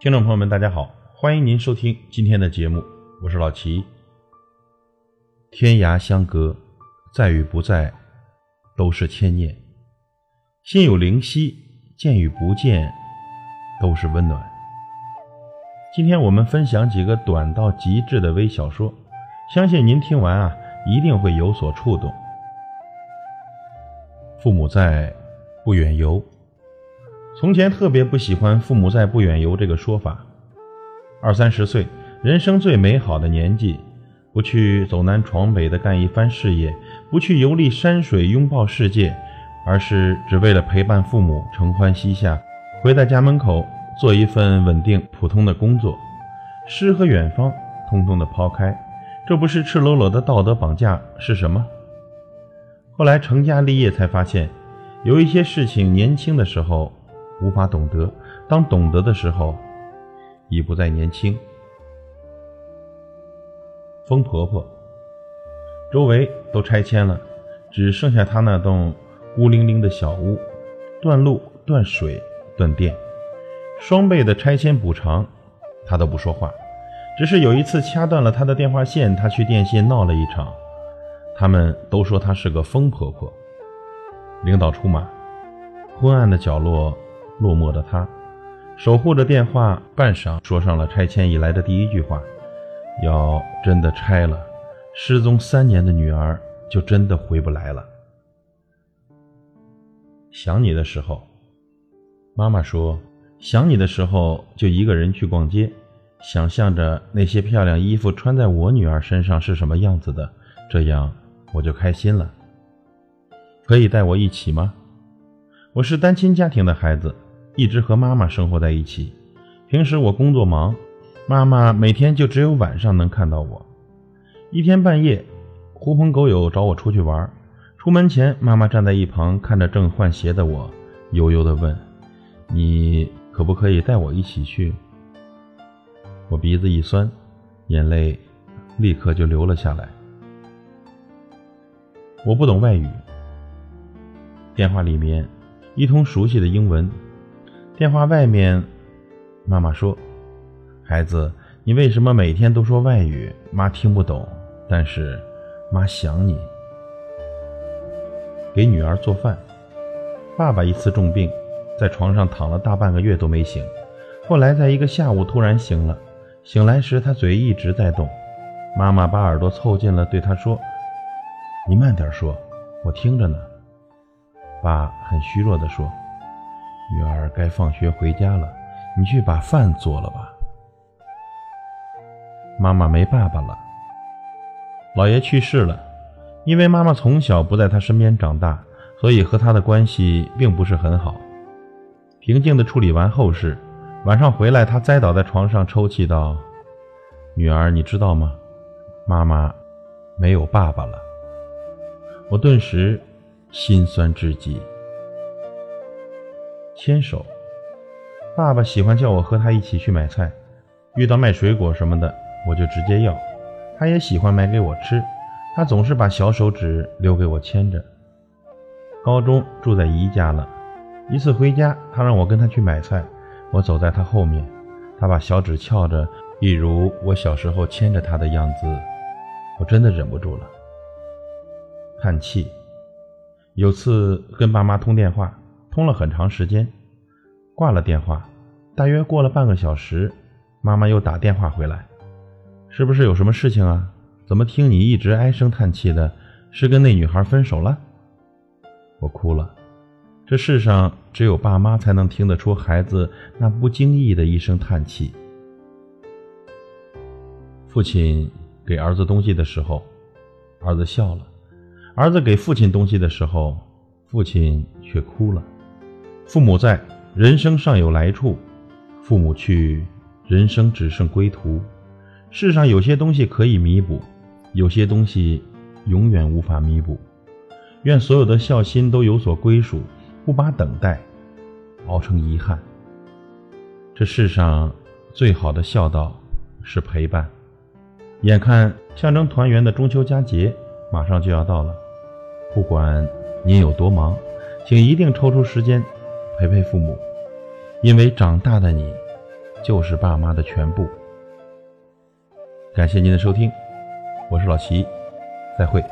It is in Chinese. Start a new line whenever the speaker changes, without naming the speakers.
听众朋友们，大家好，欢迎您收听今天的节目，我是老齐。天涯相隔，在与不在，都是牵念；心有灵犀，见与不见，都是温暖。今天我们分享几个短到极致的微小说，相信您听完啊，一定会有所触动。父母在，不远游。从前特别不喜欢“父母在，不远游”这个说法。二三十岁，人生最美好的年纪，不去走南闯北的干一番事业，不去游历山水拥抱世界，而是只为了陪伴父母承欢膝下，回在家门口做一份稳定普通的工作，诗和远方通通的抛开，这不是赤裸裸的道德绑架是什么？后来成家立业才发现，有一些事情年轻的时候。无法懂得，当懂得的时候，已不再年轻。疯婆婆，周围都拆迁了，只剩下她那栋孤零零的小屋，断路、断水、断电，双倍的拆迁补偿，她都不说话。只是有一次掐断了她的电话线，她去电信闹了一场，他们都说她是个疯婆婆。领导出马，昏暗的角落。落寞的他，守护着电话，半晌说上了拆迁以来的第一句话：“要真的拆了，失踪三年的女儿就真的回不来了。”想你的时候，妈妈说：“想你的时候就一个人去逛街，想象着那些漂亮衣服穿在我女儿身上是什么样子的，这样我就开心了。可以带我一起吗？我是单亲家庭的孩子。”一直和妈妈生活在一起，平时我工作忙，妈妈每天就只有晚上能看到我。一天半夜，狐朋狗友找我出去玩，出门前，妈妈站在一旁看着正换鞋的我，悠悠地问：“你可不可以带我一起去？”我鼻子一酸，眼泪立刻就流了下来。我不懂外语，电话里面一通熟悉的英文。电话外面，妈妈说：“孩子，你为什么每天都说外语？妈听不懂，但是妈想你。”给女儿做饭。爸爸一次重病，在床上躺了大半个月都没醒，后来在一个下午突然醒了。醒来时，他嘴一直在动。妈妈把耳朵凑近了，对他说：“你慢点说，我听着呢。”爸很虚弱地说。女儿该放学回家了，你去把饭做了吧。妈妈没爸爸了，姥爷去世了，因为妈妈从小不在他身边长大，所以和他的关系并不是很好。平静地处理完后事，晚上回来，他栽倒在床上抽泣道：“女儿，你知道吗？妈妈没有爸爸了。”我顿时心酸至极。牵手，爸爸喜欢叫我和他一起去买菜，遇到卖水果什么的，我就直接要。他也喜欢买给我吃，他总是把小手指留给我牵着。高中住在姨家了，一次回家，他让我跟他去买菜，我走在他后面，他把小指翘着，一如我小时候牵着他的样子，我真的忍不住了，叹气。有次跟爸妈通电话。通了很长时间，挂了电话，大约过了半个小时，妈妈又打电话回来，是不是有什么事情啊？怎么听你一直唉声叹气的？是跟那女孩分手了？我哭了。这世上只有爸妈才能听得出孩子那不经意的一声叹气。父亲给儿子东西的时候，儿子笑了；儿子给父亲东西的时候，父亲却哭了。父母在，人生尚有来处；父母去，人生只剩归途。世上有些东西可以弥补，有些东西永远无法弥补。愿所有的孝心都有所归属，不把等待熬成遗憾。这世上最好的孝道是陪伴。眼看象征团圆的中秋佳节马上就要到了，不管您有多忙，请一定抽出时间。陪陪父母，因为长大的你，就是爸妈的全部。感谢您的收听，我是老齐，再会。